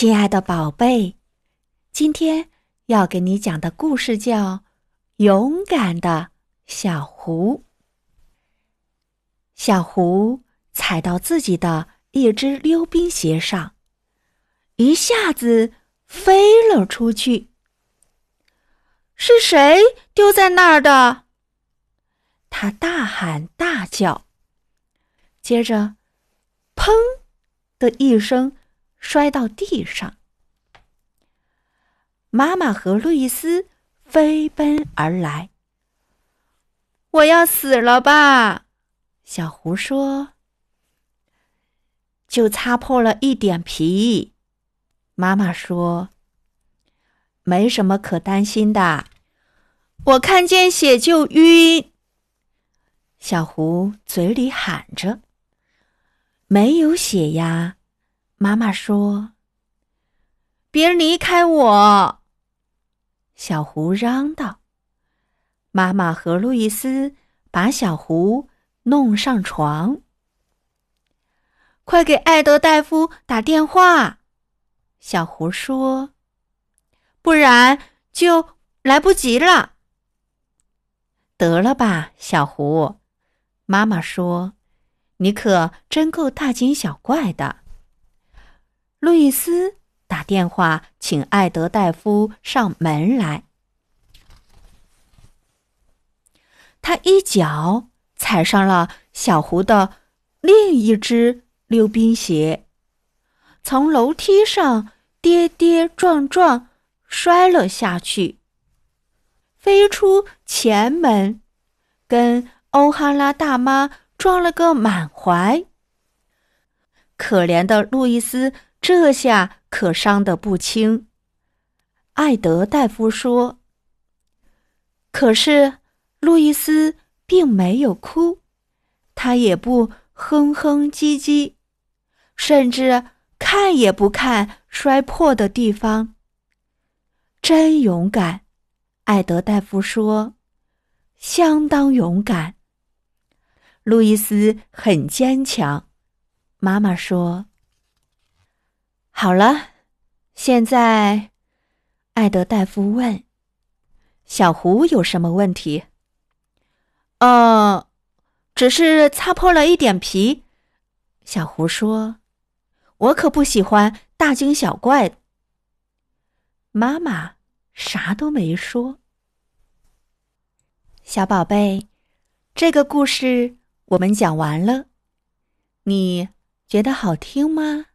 亲爱的宝贝，今天要给你讲的故事叫《勇敢的小狐》。小狐踩到自己的一只溜冰鞋上，一下子飞了出去。是谁丢在那儿的？他大喊大叫，接着，砰的一声。摔到地上，妈妈和路易斯飞奔而来。我要死了吧？小胡说。就擦破了一点皮，妈妈说。没什么可担心的。我看见血就晕。小狐嘴里喊着：“没有血呀。”妈妈说：“别离开我！”小狐嚷道。妈妈和路易斯把小狐弄上床。快给艾德大夫打电话！小狐说：“不然就来不及了。”得了吧，小狐！妈妈说：“你可真够大惊小怪的。”路易斯打电话请艾德大夫上门来。他一脚踩上了小胡的另一只溜冰鞋，从楼梯上跌跌撞撞摔了下去，飞出前门，跟欧哈拉大妈撞了个满怀。可怜的路易斯。这下可伤得不轻。艾德大夫说：“可是路易斯并没有哭，他也不哼哼唧唧，甚至看也不看摔破的地方。真勇敢！”艾德大夫说：“相当勇敢。”路易斯很坚强。妈妈说。好了，现在，艾德大夫问：“小胡有什么问题？”“呃，只是擦破了一点皮。”小胡说。“我可不喜欢大惊小怪。”妈妈啥都没说。小宝贝，这个故事我们讲完了，你觉得好听吗？